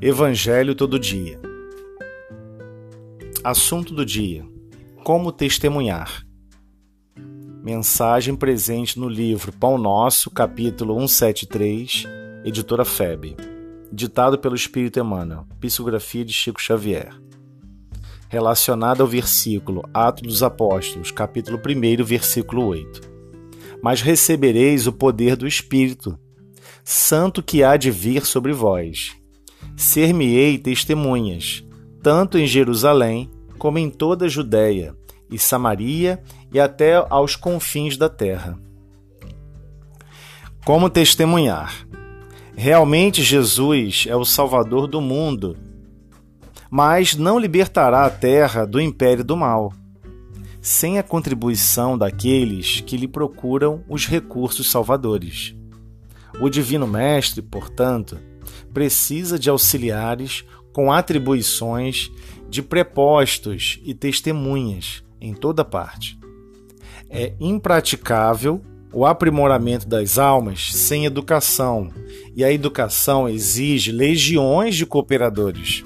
Evangelho todo dia. Assunto do dia: Como testemunhar. Mensagem presente no livro Pão Nosso, capítulo 173, editora FEB. Ditado pelo Espírito Emmanuel, psicografia de Chico Xavier. Relacionado ao versículo Atos dos Apóstolos, capítulo 1, versículo 8. Mas recebereis o poder do Espírito, Santo que há de vir sobre vós ser-me-ei testemunhas, tanto em Jerusalém, como em toda a Judéia e Samaria e até aos confins da terra. Como testemunhar? Realmente Jesus é o Salvador do mundo, mas não libertará a terra do império do mal, sem a contribuição daqueles que lhe procuram os recursos salvadores. O Divino Mestre, portanto, precisa de auxiliares com atribuições de prepostos e testemunhas em toda parte. É impraticável o aprimoramento das almas sem educação, e a educação exige legiões de cooperadores.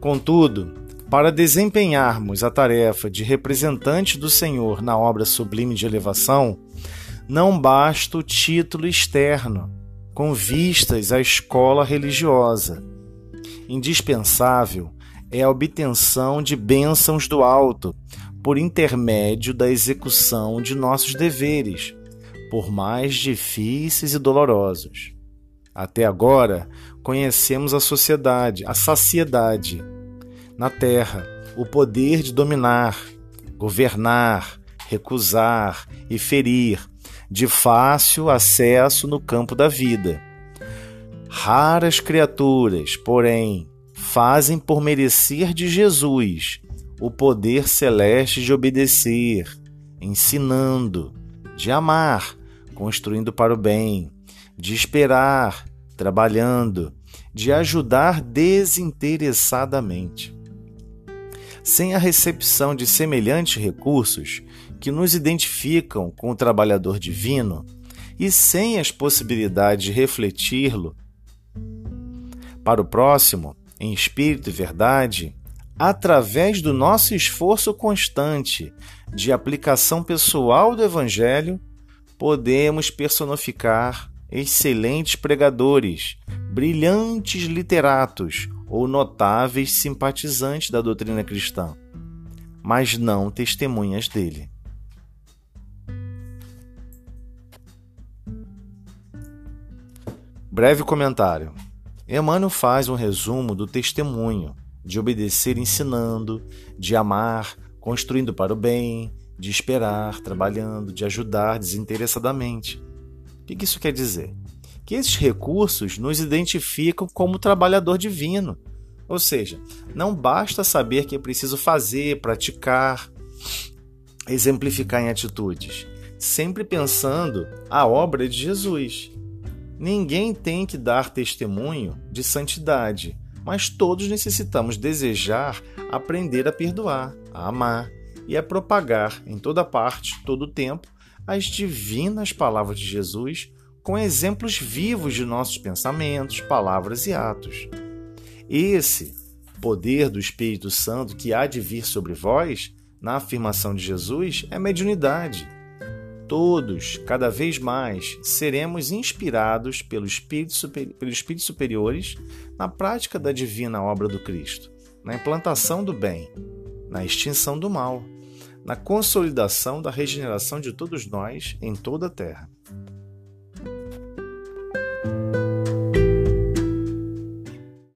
Contudo, para desempenharmos a tarefa de representante do Senhor na obra sublime de elevação, não basta o título externo, com vistas à escola religiosa. Indispensável é a obtenção de bênçãos do alto, por intermédio da execução de nossos deveres, por mais difíceis e dolorosos. Até agora, conhecemos a sociedade, a saciedade. Na terra, o poder de dominar, governar, recusar e ferir de fácil acesso no campo da vida. Raras criaturas, porém, fazem por merecer de Jesus o poder celeste de obedecer, ensinando, de amar, construindo para o bem, de esperar, trabalhando, de ajudar desinteressadamente. Sem a recepção de semelhantes recursos, que nos identificam com o trabalhador divino e sem as possibilidades de refleti-lo para o próximo, em espírito e verdade, através do nosso esforço constante de aplicação pessoal do Evangelho, podemos personificar excelentes pregadores, brilhantes literatos ou notáveis simpatizantes da doutrina cristã, mas não testemunhas dele. Breve comentário. Emmanuel faz um resumo do testemunho, de obedecer ensinando, de amar, construindo para o bem, de esperar, trabalhando, de ajudar desinteressadamente. O que isso quer dizer? Que esses recursos nos identificam como trabalhador divino. Ou seja, não basta saber que é preciso fazer, praticar, exemplificar em atitudes, sempre pensando a obra de Jesus. Ninguém tem que dar testemunho de santidade, mas todos necessitamos desejar aprender a perdoar, a amar e a propagar em toda parte, todo o tempo, as divinas palavras de Jesus com exemplos vivos de nossos pensamentos, palavras e atos. Esse poder do Espírito Santo que há de vir sobre vós, na afirmação de Jesus, é mediunidade Todos, cada vez mais, seremos inspirados pelo Espírito, super, pelos Espíritos superiores na prática da divina obra do Cristo, na implantação do bem, na extinção do mal, na consolidação da regeneração de todos nós em toda a terra.